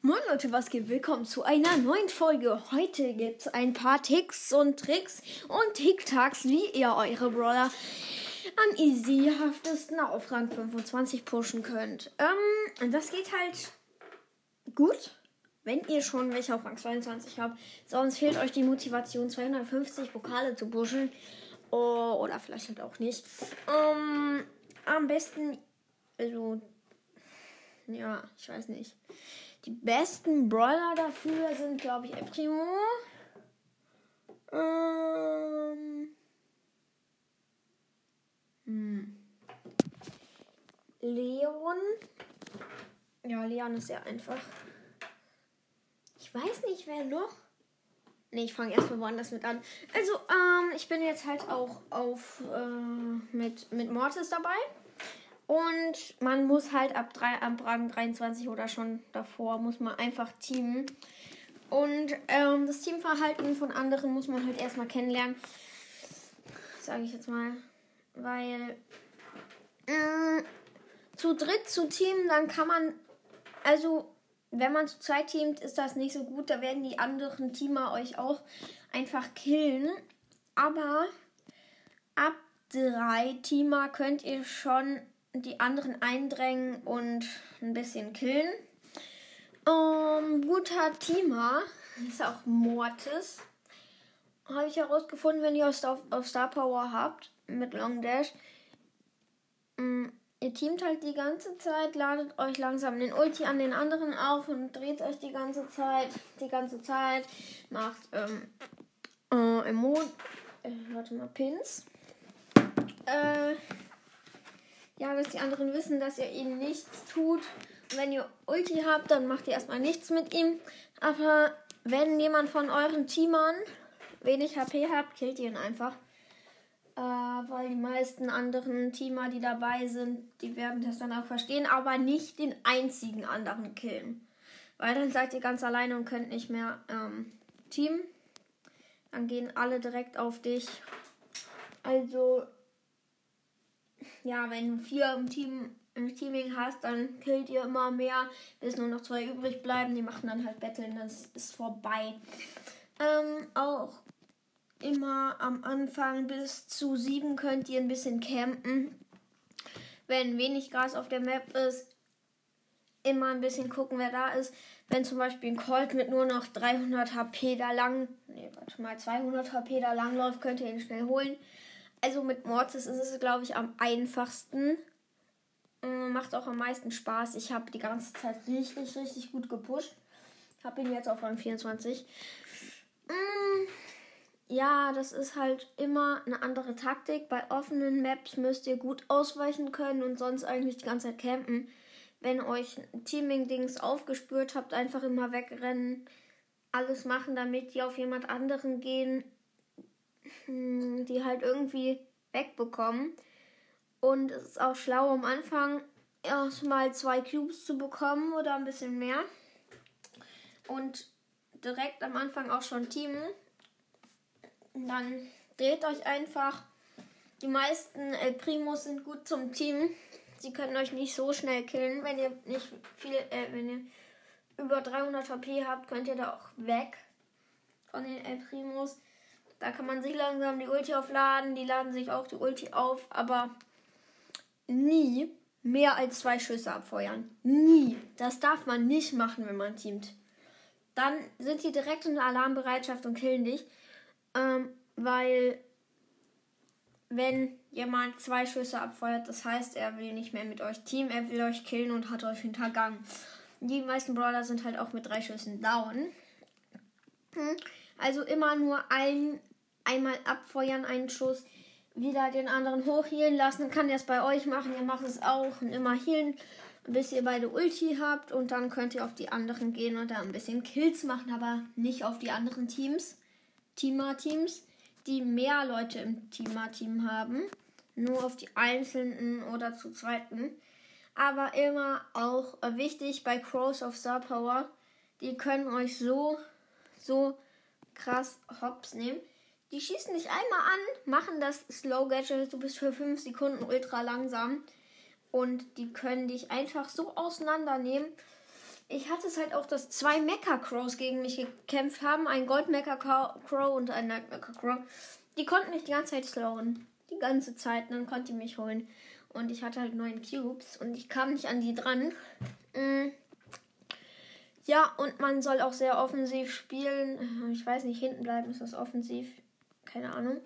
Moin Leute, was geht? Willkommen zu einer neuen Folge. Heute gibt es ein paar Ticks und Tricks und TikToks, wie ihr eure Brawler am easyhaftesten auf Rang 25 pushen könnt. Ähm, das geht halt gut, wenn ihr schon welche auf Rang 22 habt. Sonst fehlt euch die Motivation, 250 Pokale zu pushen. Oh, oder vielleicht halt auch nicht. Ähm, am besten, also, ja, ich weiß nicht. Die besten Brawler dafür sind, glaube ich, El Primo. Ähm, hm. Leon. Ja, Leon ist sehr einfach. Ich weiß nicht, wer noch. Ne, ich fange erstmal woanders mit an. Also, ähm, ich bin jetzt halt auch auf äh, mit, mit Mortis dabei. Und man muss halt ab, drei, ab Rang 23 oder schon davor muss man einfach teamen. Und ähm, das Teamverhalten von anderen muss man halt erstmal kennenlernen. Sage ich jetzt mal. Weil äh, zu dritt zu teamen, dann kann man. Also, wenn man zu zweit teamt, ist das nicht so gut. Da werden die anderen Teamer euch auch einfach killen. Aber ab drei Teamer könnt ihr schon die anderen eindrängen und ein bisschen killen. Um, guter Teamer ist auch Mortis. Habe ich herausgefunden, wenn ihr Star, auf Star Power habt mit Long Dash. Um, ihr teamt halt die ganze Zeit, ladet euch langsam den Ulti an den anderen auf und dreht euch die ganze Zeit, die ganze Zeit, macht ähm, äh, Emo äh, warte mal, Pins. Äh, ja, dass die anderen wissen, dass ihr ihnen nichts tut. Und wenn ihr Ulti habt, dann macht ihr erstmal nichts mit ihm. Aber wenn jemand von euren Teamern wenig HP habt, killt ihr ihn einfach. Äh, weil die meisten anderen Teamer, die dabei sind, die werden das dann auch verstehen, aber nicht den einzigen anderen killen. Weil dann seid ihr ganz alleine und könnt nicht mehr ähm, teamen. Dann gehen alle direkt auf dich. Also ja, wenn du vier im Team im Teaming hast, dann killt ihr immer mehr, bis nur noch zwei übrig bleiben. Die machen dann halt Betteln, das ist vorbei. Ähm, auch immer am Anfang bis zu sieben könnt ihr ein bisschen campen. Wenn wenig Gras auf der Map ist, immer ein bisschen gucken, wer da ist. Wenn zum Beispiel ein Colt mit nur noch 300 HP da lang, nee, warte mal, 200 HP da lang läuft, könnt ihr ihn schnell holen. Also mit Mortis ist es, glaube ich, am einfachsten. Mm, macht auch am meisten Spaß. Ich habe die ganze Zeit richtig, richtig gut gepusht. Habe ihn jetzt auf Rang 24. Mm, ja, das ist halt immer eine andere Taktik. Bei offenen Maps müsst ihr gut ausweichen können und sonst eigentlich die ganze Zeit campen. Wenn euch Teaming-Dings aufgespürt habt, einfach immer wegrennen. Alles machen, damit die auf jemand anderen gehen die halt irgendwie wegbekommen. Und es ist auch schlau am Anfang erstmal zwei Cubes zu bekommen oder ein bisschen mehr. Und direkt am Anfang auch schon teamen. Dann dreht euch einfach. Die meisten El Primos sind gut zum Team. Sie können euch nicht so schnell killen. Wenn ihr nicht viel, äh, wenn ihr über 300 HP habt, könnt ihr da auch weg von den El Primos. Da kann man sich langsam die Ulti aufladen. Die laden sich auch die Ulti auf, aber nie mehr als zwei Schüsse abfeuern. Nie. Das darf man nicht machen, wenn man teamt. Dann sind die direkt in der Alarmbereitschaft und killen dich. Ähm, weil wenn jemand zwei Schüsse abfeuert, das heißt, er will nicht mehr mit euch teamen, er will euch killen und hat euch hintergangen. Die meisten Brawler sind halt auch mit drei Schüssen down. Also immer nur ein einmal abfeuern, einen Schuss, wieder den anderen hochhielen lassen. Dann kann er es bei euch machen. Ihr macht es auch und immer healen, bis ihr beide Ulti habt. Und dann könnt ihr auf die anderen gehen und da ein bisschen Kills machen, aber nicht auf die anderen Teams. Teamer-Teams, die mehr Leute im Teamer-Team haben. Nur auf die einzelnen oder zu zweiten. Aber immer auch wichtig bei Crows of Star Power. Die können euch so, so krass hops nehmen. Die schießen dich einmal an, machen das Slow Gadget, du bist für 5 Sekunden ultra langsam. Und die können dich einfach so auseinandernehmen. ich hatte es halt auch, dass zwei Mecha Crows gegen mich gekämpft haben. Ein Gold Mecha Crow und ein Night Mecha Crow. Die konnten mich die ganze Zeit slowen. Die ganze Zeit. Und dann konnte die mich holen. Und ich hatte halt neun Cubes und ich kam nicht an die dran. Mm. Ja, und man soll auch sehr offensiv spielen. Ich weiß nicht, hinten bleiben ist das offensiv. Keine Ahnung.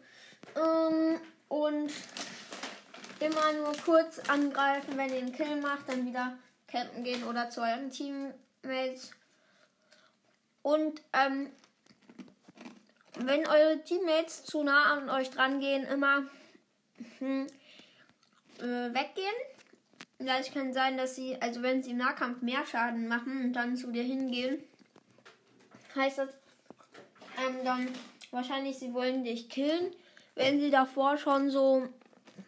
Ähm, und immer nur kurz angreifen, wenn ihr einen Kill macht, dann wieder campen gehen oder zu euren Teammates. Und ähm, wenn eure Teammates zu nah an euch dran gehen, immer hm, äh, weggehen. Ja, es kann sein, dass sie, also wenn sie im Nahkampf mehr Schaden machen und dann zu dir hingehen, heißt das ähm, dann wahrscheinlich, sie wollen dich killen. Wenn sie davor schon so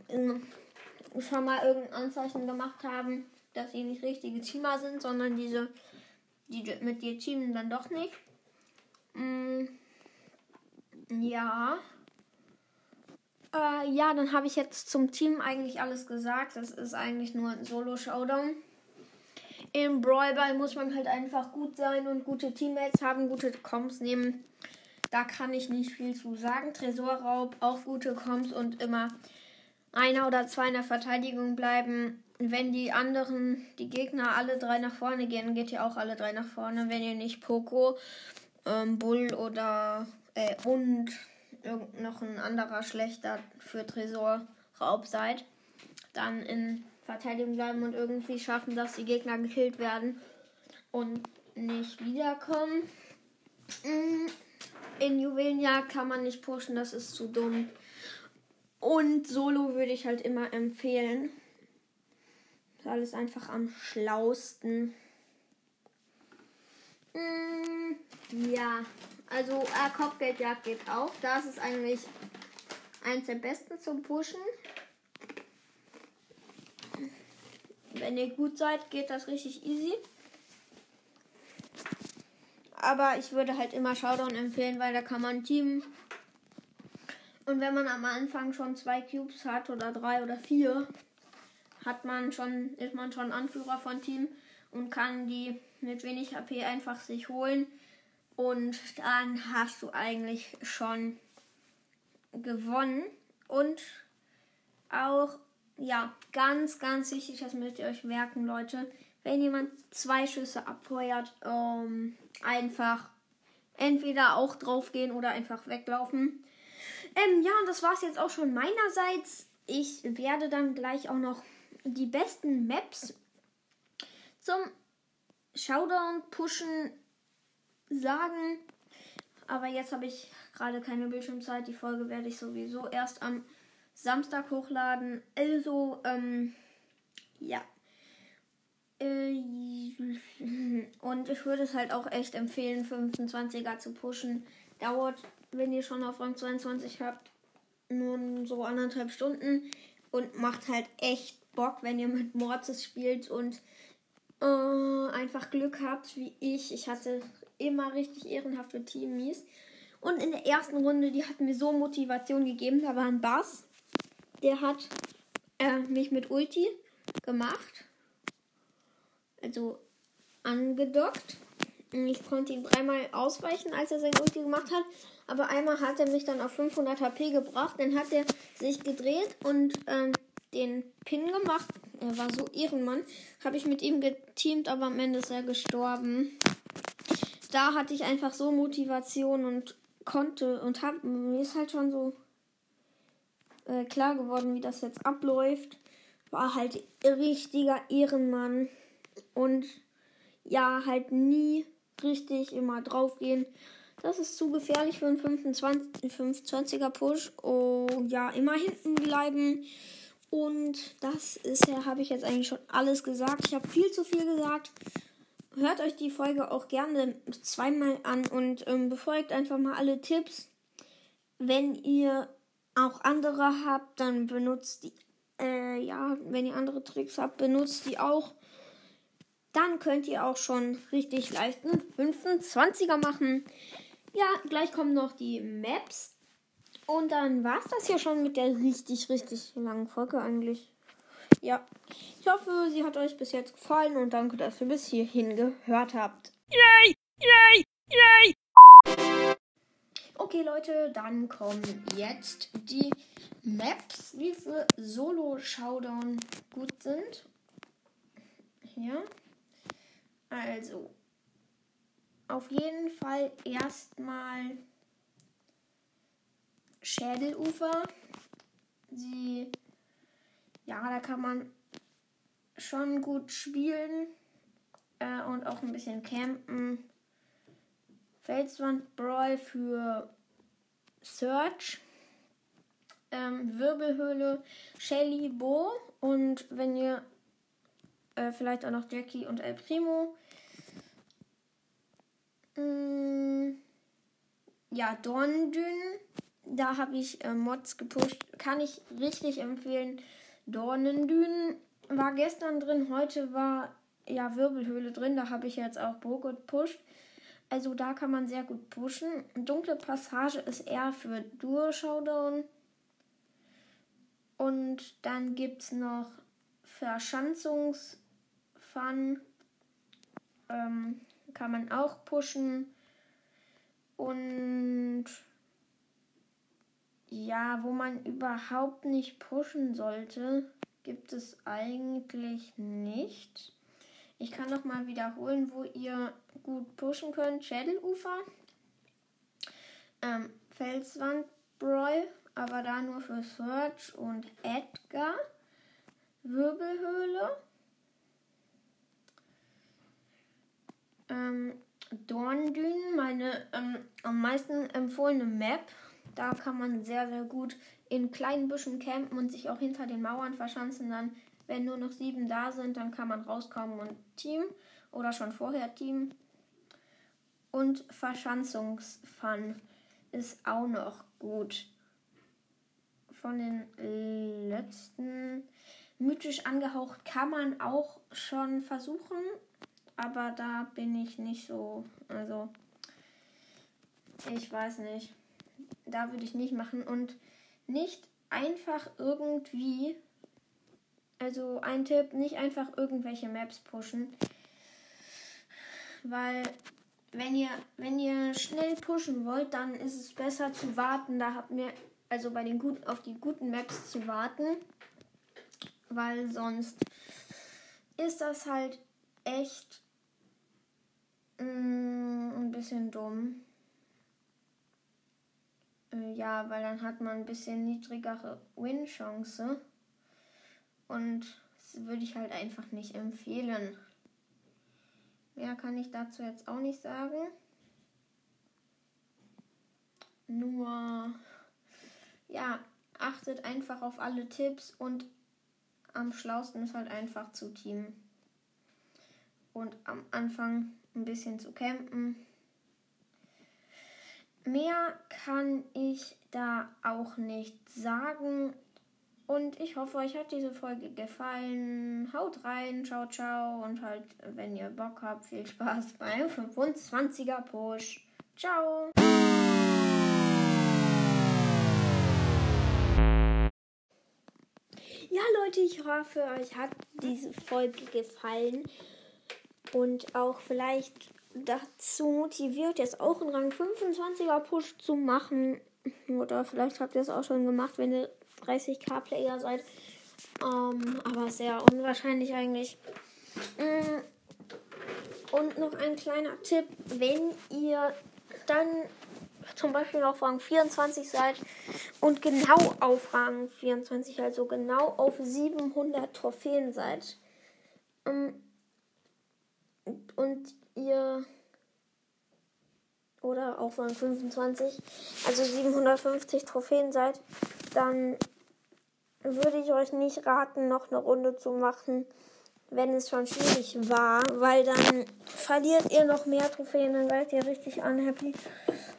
äh, schon mal irgendein Anzeichen gemacht haben, dass sie nicht richtige Teamer sind, sondern diese, die mit dir teamen, dann doch nicht. Mm, ja. Äh, ja, dann habe ich jetzt zum Team eigentlich alles gesagt. Das ist eigentlich nur ein Solo-Showdown. Im Brawlball muss man halt einfach gut sein und gute Teammates haben, gute Comps nehmen. Da kann ich nicht viel zu sagen. Tresorraub, auch gute Comps und immer einer oder zwei in der Verteidigung bleiben. Wenn die anderen, die Gegner alle drei nach vorne gehen, geht ihr auch alle drei nach vorne. Wenn ihr nicht Poco, ähm, Bull oder äh, und noch ein anderer schlechter für Tresorraub seid, dann in Verteidigung bleiben und irgendwie schaffen, dass die Gegner gekillt werden und nicht wiederkommen. In Juwelenjagd kann man nicht pushen, das ist zu dumm. Und Solo würde ich halt immer empfehlen. Das ist alles einfach am schlausten. Mm, ja, also äh, Kopfgeldjagd geht auch. Das ist eigentlich eins der besten zum Pushen. Wenn ihr gut seid, geht das richtig easy. Aber ich würde halt immer Showdown empfehlen, weil da kann man Team und wenn man am Anfang schon zwei Cubes hat oder drei oder vier, hat man schon, ist man schon Anführer von Team und kann die mit wenig HP einfach sich holen. Und dann hast du eigentlich schon gewonnen. Und auch, ja, ganz, ganz wichtig, das müsst ihr euch merken, Leute. Wenn jemand zwei Schüsse abfeuert, ähm, einfach entweder auch draufgehen oder einfach weglaufen. Ähm, ja, und das war es jetzt auch schon meinerseits. Ich werde dann gleich auch noch die besten Maps zum Showdown pushen sagen. Aber jetzt habe ich gerade keine Bildschirmzeit. Die Folge werde ich sowieso erst am Samstag hochladen. Also, ähm, ja. Äh, und ich würde es halt auch echt empfehlen, 25er zu pushen. Dauert wenn ihr schon auf Rang 22 habt, nur so anderthalb Stunden und macht halt echt Bock, wenn ihr mit Mortis spielt und äh, einfach Glück habt, wie ich. Ich hatte immer richtig ehrenhafte Teamies. Und in der ersten Runde, die hat mir so Motivation gegeben. Da war ein Bass, der hat äh, mich mit Ulti gemacht. Also angedockt. Ich konnte ihn dreimal ausweichen, als er sein Ulti gemacht hat. Aber einmal hat er mich dann auf 500 HP gebracht. Dann hat er sich gedreht und ähm, den Pin gemacht. Er war so Ehrenmann. Habe ich mit ihm geteamt, aber am Ende ist er gestorben. Da hatte ich einfach so Motivation und konnte und hab, mir ist halt schon so äh, klar geworden, wie das jetzt abläuft. War halt richtiger Ehrenmann und ja, halt nie richtig immer draufgehen. Das ist zu gefährlich für einen 25, 25er Push. Oh ja, immer hinten bleiben. Und das ist ja, habe ich jetzt eigentlich schon alles gesagt. Ich habe viel zu viel gesagt. Hört euch die Folge auch gerne zweimal an und ähm, befolgt einfach mal alle Tipps. Wenn ihr auch andere habt, dann benutzt die. Äh, ja, wenn ihr andere Tricks habt, benutzt die auch dann könnt ihr auch schon richtig leichten 25er machen. Ja, gleich kommen noch die Maps. Und dann war es das ja schon mit der richtig, richtig langen Folge eigentlich. ja, ich hoffe, sie hat euch bis jetzt gefallen und danke, dass ihr bis hierhin gehört habt. Yay! Yay! Yay! Okay, Leute, dann kommen jetzt die Maps, die für Solo Showdown gut sind. Hier. Also, auf jeden Fall erstmal Schädelufer. Sie, ja, da kann man schon gut spielen äh, und auch ein bisschen campen. Felswandbrawl für Search. Ähm, Wirbelhöhle Shelly Bo und wenn ihr äh, vielleicht auch noch Jackie und El Primo. Ja, Dornendünen. Da habe ich äh, Mods gepusht. Kann ich richtig empfehlen. Dornendünen war gestern drin, heute war ja Wirbelhöhle drin. Da habe ich jetzt auch Burgo gepusht. Also da kann man sehr gut pushen. Dunkle Passage ist eher für Duo Showdown. Und dann gibt es noch Verschanzungsfun. Ähm, kann man auch pushen. Und ja, wo man überhaupt nicht pushen sollte, gibt es eigentlich nicht. Ich kann noch mal wiederholen, wo ihr gut pushen könnt. Schädelufer, ähm, Broy, aber da nur für Search und Edgar. Wirbelhöhle. Ähm, Dorndünen, meine ähm, am meisten empfohlene Map. Da kann man sehr, sehr gut in kleinen Büschen campen und sich auch hinter den Mauern verschanzen. Dann, wenn nur noch sieben da sind, dann kann man rauskommen und Team oder schon vorher Team. Und Verschanzungsfun ist auch noch gut. Von den letzten mythisch angehaucht kann man auch schon versuchen, aber da bin ich nicht so, also ich weiß nicht. Da würde ich nicht machen und nicht einfach irgendwie, also ein Tipp, nicht einfach irgendwelche Maps pushen, weil wenn ihr, wenn ihr schnell pushen wollt, dann ist es besser zu warten. Da habt ihr also bei den gut, auf die guten Maps zu warten, weil sonst ist das halt echt mh, mm, ein bisschen dumm. Äh, ja, weil dann hat man ein bisschen niedrigere Win-Chance. Und das würde ich halt einfach nicht empfehlen. Mehr kann ich dazu jetzt auch nicht sagen. Nur, ja, achtet einfach auf alle Tipps und am schlausten ist halt einfach zu teamen. Und am Anfang ein bisschen zu campen. Mehr kann ich da auch nicht sagen. Und ich hoffe, euch hat diese Folge gefallen. Haut rein, ciao, ciao. Und halt, wenn ihr Bock habt, viel Spaß beim 25er Push. Ciao. Ja, Leute, ich hoffe, euch hat diese Folge gefallen. Und auch vielleicht dazu motiviert, jetzt auch einen Rang 25er Push zu machen. Oder vielleicht habt ihr es auch schon gemacht, wenn ihr 30k Player seid. Ähm, aber sehr unwahrscheinlich eigentlich. Mm. Und noch ein kleiner Tipp, wenn ihr dann zum Beispiel auf Rang 24 seid und genau auf Rang 24, also genau auf 700 Trophäen seid ähm, und ihr oder auf Rang 25, also 750 Trophäen seid, dann würde ich euch nicht raten, noch eine Runde zu machen, wenn es schon schwierig war, weil dann verliert ihr noch mehr Trophäen, dann seid ihr richtig unhappy.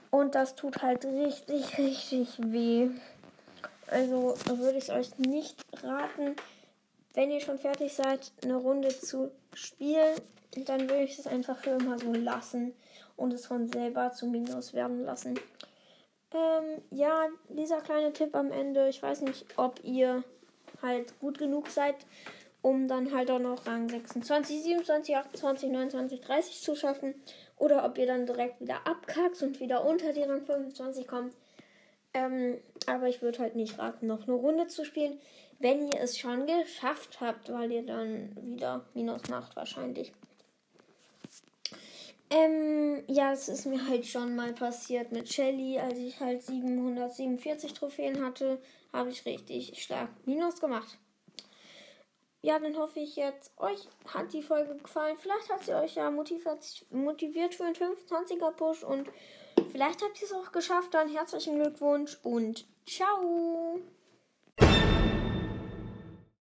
Und das tut halt richtig, richtig weh. Also würde ich euch nicht raten, wenn ihr schon fertig seid, eine Runde zu spielen. Dann würde ich es einfach für immer so lassen und es von selber zu Minus werden lassen. Ähm, ja, dieser kleine Tipp am Ende. Ich weiß nicht, ob ihr halt gut genug seid, um dann halt auch noch Rang 26, 27, 28, 29, 30 zu schaffen. Oder ob ihr dann direkt wieder abkackt und wieder unter die Rang 25 kommt. Ähm, aber ich würde halt nicht raten, noch eine Runde zu spielen, wenn ihr es schon geschafft habt, weil ihr dann wieder Minus macht wahrscheinlich. Ähm, ja, es ist mir halt schon mal passiert mit Shelly, als ich halt 747 Trophäen hatte, habe ich richtig stark Minus gemacht. Ja, dann hoffe ich jetzt, euch hat die Folge gefallen. Vielleicht hat sie euch ja motiviert, für einen 25er Push und vielleicht habt ihr es auch geschafft. Dann herzlichen Glückwunsch und ciao!